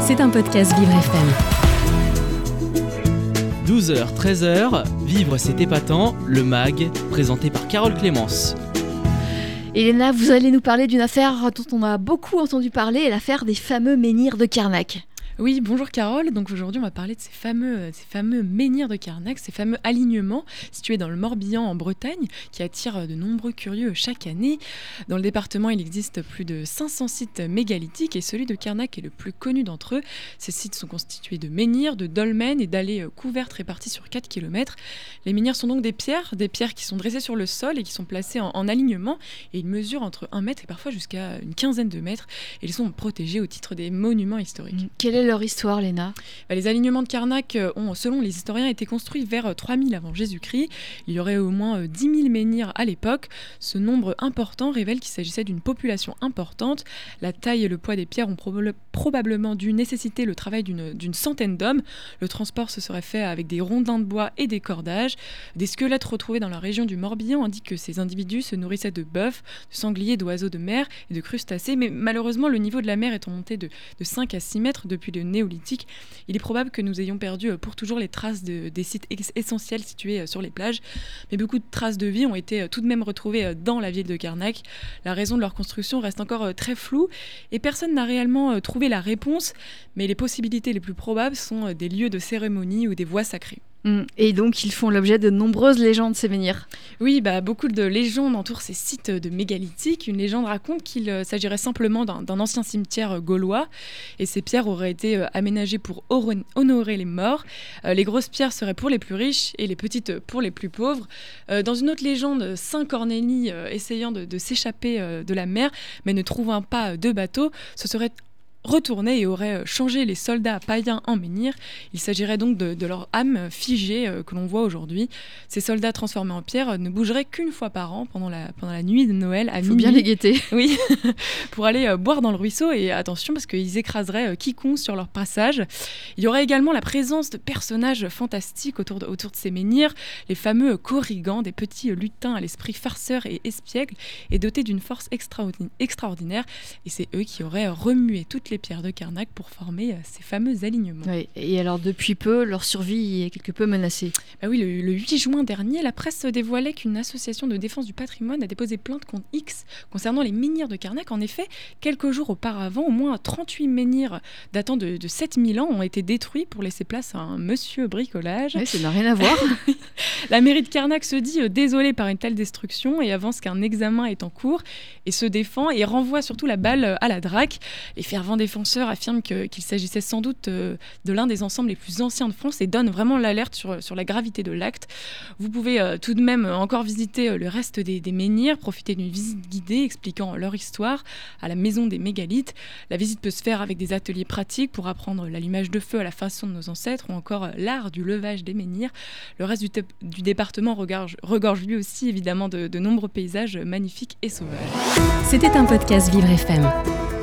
C'est un podcast Vivre FM. 12h, 13h, Vivre c'est épatant, le MAG, présenté par Carole Clémence. Elena, vous allez nous parler d'une affaire dont on a beaucoup entendu parler, l'affaire des fameux menhirs de Carnac. Oui, bonjour Carole. Donc aujourd'hui, on va parler de ces fameux, euh, ces fameux menhirs de Carnac, ces fameux alignements situés dans le Morbihan en Bretagne, qui attirent euh, de nombreux curieux chaque année. Dans le département, il existe plus de 500 sites mégalithiques et celui de Carnac est le plus connu d'entre eux. Ces sites sont constitués de menhirs, de dolmens et d'allées euh, couvertes réparties sur 4 km. Les menhirs sont donc des pierres, des pierres qui sont dressées sur le sol et qui sont placées en, alignement. Et ils mesurent entre 1 mètre et parfois jusqu'à une quinzaine de mètres. Et ils sont protégés au titre des monuments historiques. Leur histoire, Léna bah, Les alignements de Karnak euh, ont, selon les historiens, été construits vers 3000 euh, avant Jésus-Christ. Il y aurait au moins 10 euh, 000 menhirs à l'époque. Ce nombre important révèle qu'il s'agissait d'une population importante. La taille et le poids des pierres ont probablement dû nécessiter le travail d'une centaine d'hommes. Le transport se serait fait avec des rondins de bois et des cordages. Des squelettes retrouvés dans la région du Morbihan indiquent que ces individus se nourrissaient de bœufs, de sangliers, d'oiseaux de mer et de crustacés. Mais malheureusement, le niveau de la mer étant monté de, de 5 à 6 mètres depuis le néolithique, il est probable que nous ayons perdu euh, pour toujours les traces des sites essentiels situés euh, sur les plages. Mais beaucoup de traces de vie ont été euh, tout de même retrouvées dans la ville de Karnak. La raison de leur construction reste encore très floue et personne n'a réellement trouvé la réponse, mais les possibilités les plus probables sont des lieux de cérémonie ou des voies sacrées. Mm. Et donc, ils font l'objet de nombreuses légendes, menhirs. Oui, bah, beaucoup de légendes entourent ces sites de mégalithiques. Une légende raconte qu'il euh, s'agirait simplement d'un ancien cimetière euh, gaulois et ces pierres auraient été euh, aménagées pour honorer les morts. les grosses pierres seraient pour les plus riches et les petites pour les plus pauvres. dans une autre légende, Saint Cornélie, essayant de, s'échapper de la mer, mais ne trouvant pas de bateau, se serait retourné et aurait euh, changé les soldats païens en menhirs. Il s'agirait donc de, leur âme figée euh, que l'on voit aujourd'hui. Ces soldats transformés en pierre euh, ne bougeraient qu'une fois par an pendant la, pendant la nuit de Noël à Faut bien les guetter. Oui, pour aller boire dans le ruisseau et attention parce qu'ils écraseraient quiconque sur leur passage. Il y aurait également la présence de personnages fantastiques autour de, autour de ces menhirs, les fameux corrigans, des petits lutins à l'esprit farceur et espiègle et dotés d'une force extraordinaire. Et c'est eux qui auraient remué toutes les pierres de Carnac pour former euh, ces fameux alignements. et alors depuis peu, leur survie est quelque peu menacée. Bah oui, le, 8 juin dernier, la presse dévoilait qu'une association de défense du patrimoine a déposé plainte contre X concernant les menhirs de Carnac. En effet, quelques jours auparavant, au moins 38 menhirs datant de, 7000 ans ont été détruits pour laisser place à un monsieur bricolage. ça n'a rien à voir. la mairie de Carnac se dit euh, désolée par une telle destruction et avance qu'un examen est en cours et se défend et renvoie surtout la balle à la DRAC. Les fervents défenseurs affirment qu'il s'agissait sans doute euh, de l'un des ensembles les plus anciens de France et donnent vraiment l'alerte sur, la gravité de l'acte. Vous pouvez euh, tout de même encore visiter euh, le reste des, menhirs, profiter d'une visite guidée expliquant leur histoire à la maison des mégalithes. La visite peut se faire avec des ateliers pratiques pour apprendre l'allumage de feu à la façon de nos ancêtres ou encore l'art du levage des menhirs. Le reste du, département regorge, lui aussi évidemment de, de nombreux paysages magnifiques et sauvages. C'était un podcast Vivre FM.